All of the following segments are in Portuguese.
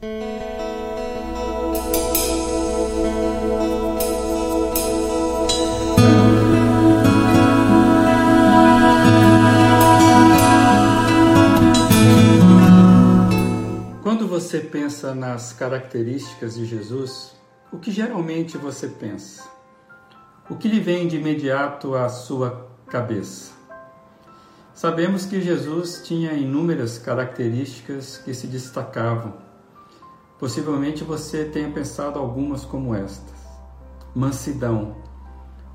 Quando você pensa nas características de Jesus, o que geralmente você pensa? O que lhe vem de imediato à sua cabeça? Sabemos que Jesus tinha inúmeras características que se destacavam. Possivelmente você tenha pensado algumas como estas: mansidão.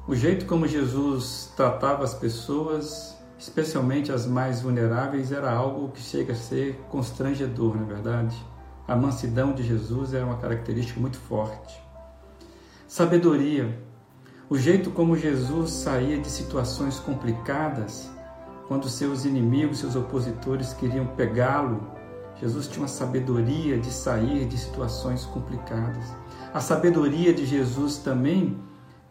O jeito como Jesus tratava as pessoas, especialmente as mais vulneráveis, era algo que chega a ser constrangedor, na é verdade. A mansidão de Jesus era uma característica muito forte. Sabedoria. O jeito como Jesus saía de situações complicadas, quando seus inimigos, seus opositores queriam pegá-lo, Jesus tinha uma sabedoria de sair de situações complicadas. A sabedoria de Jesus também,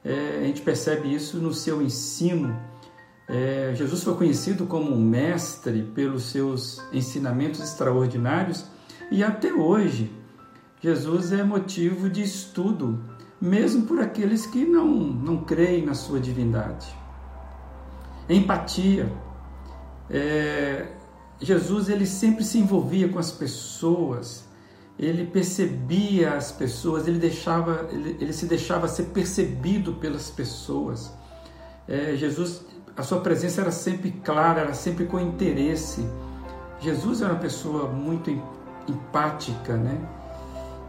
é, a gente percebe isso no seu ensino. É, Jesus foi conhecido como um mestre pelos seus ensinamentos extraordinários e até hoje Jesus é motivo de estudo mesmo por aqueles que não, não creem na sua divindade. Empatia. É, Jesus ele sempre se envolvia com as pessoas, ele percebia as pessoas, ele, deixava, ele, ele se deixava ser percebido pelas pessoas. É, Jesus, a sua presença era sempre clara, era sempre com interesse. Jesus era uma pessoa muito empática, né?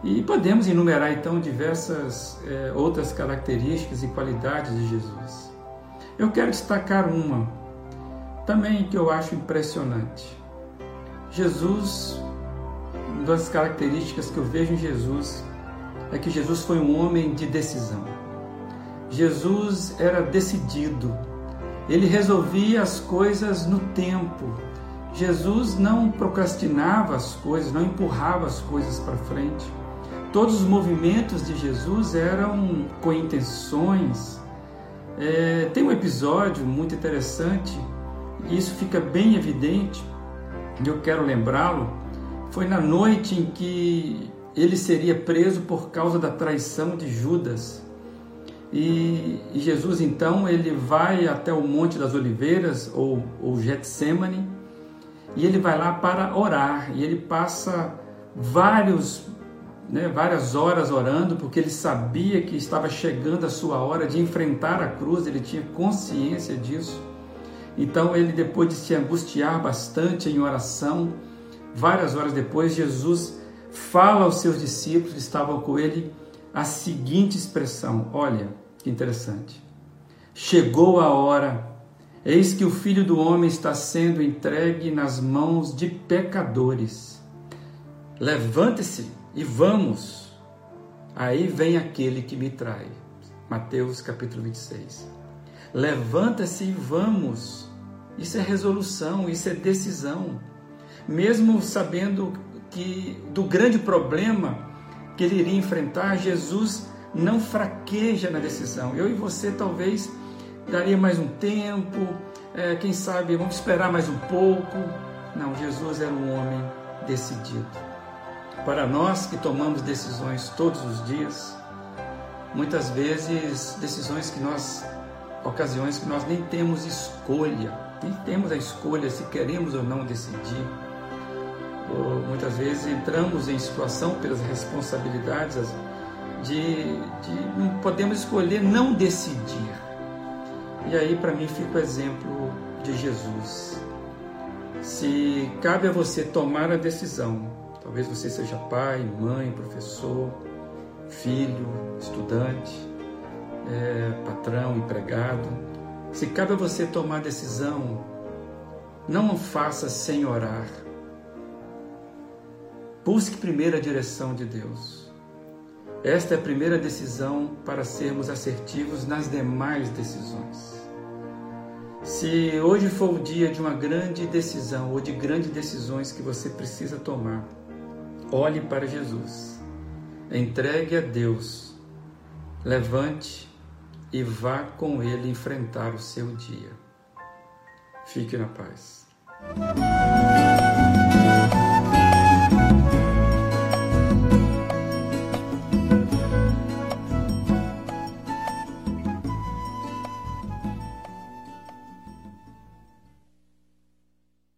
E podemos enumerar então diversas é, outras características e qualidades de Jesus. Eu quero destacar uma também que eu acho impressionante. Jesus, uma das características que eu vejo em Jesus é que Jesus foi um homem de decisão. Jesus era decidido, ele resolvia as coisas no tempo. Jesus não procrastinava as coisas, não empurrava as coisas para frente. Todos os movimentos de Jesus eram com intenções. É, tem um episódio muito interessante, e isso fica bem evidente, e eu quero lembrá-lo. Foi na noite em que ele seria preso por causa da traição de Judas. E, e Jesus então ele vai até o Monte das Oliveiras ou, ou Getsemane e ele vai lá para orar e ele passa vários né, várias horas orando, porque ele sabia que estava chegando a sua hora de enfrentar a cruz, ele tinha consciência disso. Então, ele, depois de se angustiar bastante em oração, várias horas depois, Jesus fala aos seus discípulos que estavam com ele a seguinte expressão: Olha que interessante. Chegou a hora, eis que o filho do homem está sendo entregue nas mãos de pecadores. Levante-se e vamos. Aí vem aquele que me trai. Mateus capítulo 26. Levanta-se e vamos. Isso é resolução, isso é decisão. Mesmo sabendo que do grande problema que ele iria enfrentar, Jesus não fraqueja na decisão. Eu e você talvez daria mais um tempo, é, quem sabe vamos esperar mais um pouco. Não, Jesus era um homem decidido. Para nós que tomamos decisões todos os dias, muitas vezes decisões que nós, ocasiões que nós nem temos escolha, nem temos a escolha se queremos ou não decidir. Ou muitas vezes entramos em situação pelas responsabilidades de, de não podemos escolher não decidir. E aí para mim fica o exemplo de Jesus. Se cabe a você tomar a decisão Talvez você seja pai, mãe, professor, filho, estudante, é, patrão, empregado. Se cabe a você tomar decisão, não o faça sem orar. Busque primeiro a direção de Deus. Esta é a primeira decisão para sermos assertivos nas demais decisões. Se hoje for o dia de uma grande decisão ou de grandes decisões que você precisa tomar, Olhe para Jesus. Entregue a Deus. Levante e vá com Ele enfrentar o seu dia. Fique na paz.